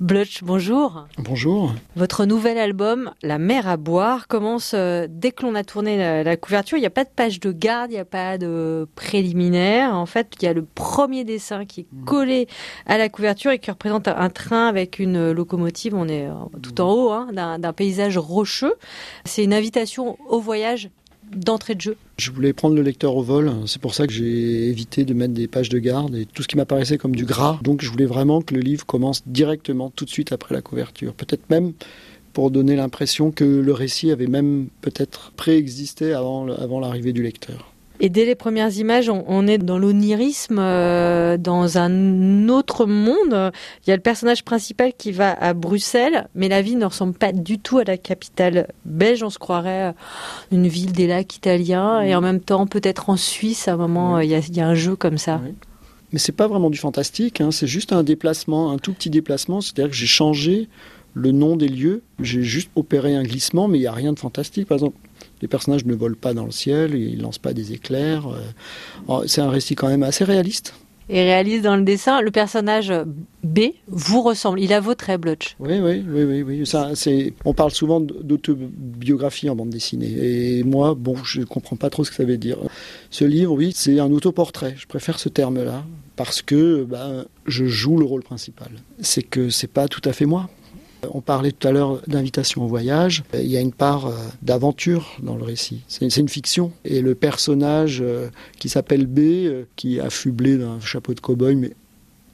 Blutch, bonjour. Bonjour. Votre nouvel album, La mer à boire, commence euh, dès que l'on a tourné la, couverture. Il n'y a pas de page de garde, il n'y a pas de préliminaire. En fait, il y a le premier dessin qui est hmm. collé à la couverture et qui représente un train avec une locomotive. On est euh, tout en haut hein, d'un paysage rocheux. C'est une invitation au voyage d'entrée de jeu Je voulais prendre le lecteur au vol, c'est pour ça que j'ai évité de mettre des pages de garde et tout ce qui m'apparaissait comme du gras. Donc je voulais vraiment que le livre commence directement tout de suite après la couverture. Peut-être même pour donner l'impression que le récit avait même peut-être préexisté avant, avant l'arrivée du lecteur. Et dès les premières images, on, est dans l'onirisme, euh, dans un autre monde. Il y a le personnage principal qui va à Bruxelles, mais la ville ne ressemble pas du tout à la capitale belge. On se croirait une ville des lacs italiens, et en même temps peut-être en Suisse. À un moment, il, y a, un jeu comme ça. Mais Mais c'est pas vraiment du fantastique. Hein. C'est juste un déplacement, un tout petit déplacement. C'est-à-dire que j'ai changé le nom des lieux. J'ai juste opéré un glissement, mais il n'y a rien de fantastique. Par exemple, les personnages ne volent pas dans le ciel, ils ne lancent pas des éclairs. Euh. C'est un récit quand même assez réaliste. Et réaliste dans le dessin, le personnage B vous ressemble. Il a vos traits, Blotch. Oui, oui, oui, oui. oui. Ça, on parle souvent d'autobiographie en bande dessinée. Et moi, bon, je ne comprends pas trop ce que ça veut dire. Ce livre, oui, c'est un autoportrait. Je préfère ce terme-là parce que bah, je joue le rôle principal. C'est que c'est pas tout à fait moi. On parlait tout à l'heure d'invitation au voyage. Il y a une part euh, d'aventure dans le récit. C'est une fiction. Et le personnage euh, qui s'appelle B, euh, qui est affublé d'un chapeau de cow-boy, mais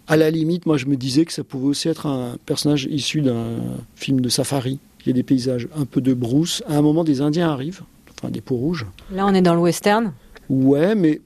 à la limite, moi je me disais que ça pouvait aussi être un personnage issu d'un film de safari. Il y a des paysages un peu de brousse. À un moment, des Indiens arrivent, enfin des peaux rouges. Là, on est dans le western Ouais, mais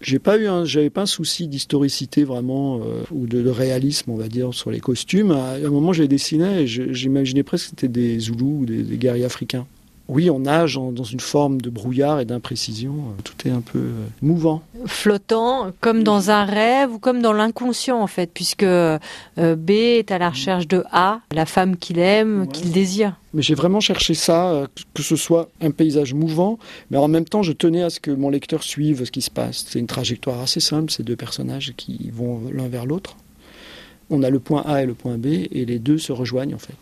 j'ai pas eu j'avais pas un souci d'historicité vraiment euh, ou de, réalisme, on va dire, sur les costumes. À un moment, j'ai dessiné et j'imaginais presque que c'était des Zoulous ou des, guerriers africains. Oui, on nage dans une forme de brouillard et d'imprécision. Tout est un peu euh, mouvant. Flottant, comme dans un rêve ou comme dans l'inconscient en fait, puisque euh, B est à la recherche de A, la femme qu'il aime, qu'il désire. Mais j'ai vraiment cherché ça, euh, que ce soit un paysage mouvant, mais en même temps, je tenais à ce que mon lecteur suive ce qui se passe. C'est une trajectoire assez simple, ces deux personnages qui vont l'un vers l'autre. On a le point A et le point B, et les deux se rejoignent en fait.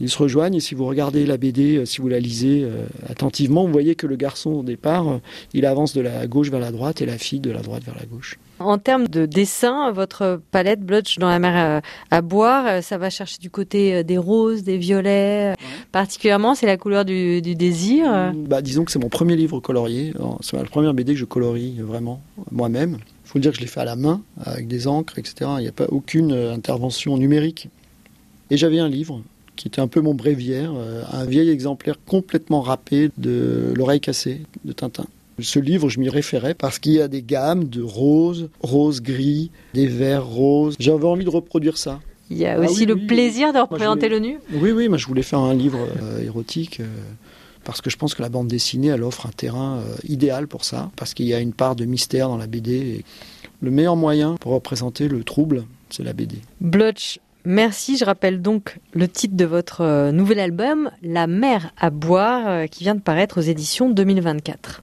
Ils se rejoignent et si vous regardez la BD, euh, si vous la lisez euh, attentivement, vous voyez que le garçon au départ, euh, il avance de la gauche vers la droite et la fille de la droite vers la gauche. En termes de dessin, votre palette Blotch dans la mer à, boire, ça va chercher du côté des roses, des violets. Particulièrement, c'est la couleur du, désir. Mmh, bah, disons que c'est mon premier livre colorié. C'est la première BD que je colorie vraiment moi-même. Il faut dire que je l'ai fait à la main, avec des encres, etc. Il n'y a pas aucune intervention numérique. Et j'avais un livre qui était un peu mon bréviaire, euh, un vieil exemplaire complètement râpé de L'oreille cassée de Tintin. Ce livre, je m'y référais parce qu'il y a des gammes de roses, rose gris, des verts roses. J'avais envie de reproduire ça. Il y a ah aussi le plaisir de représenter le nu Oui, oui, moi je voulais faire un livre euh, érotique. Euh, parce que je pense que la bande dessinée, elle offre un terrain idéal pour ça, parce qu'il y a une part de mystère dans la BD. le meilleur moyen pour représenter le trouble, c'est la BD. Blotch Merci, je rappelle donc le titre de votre euh, nouvel album, La mer à boire, euh, qui vient de paraître aux éditions 2024.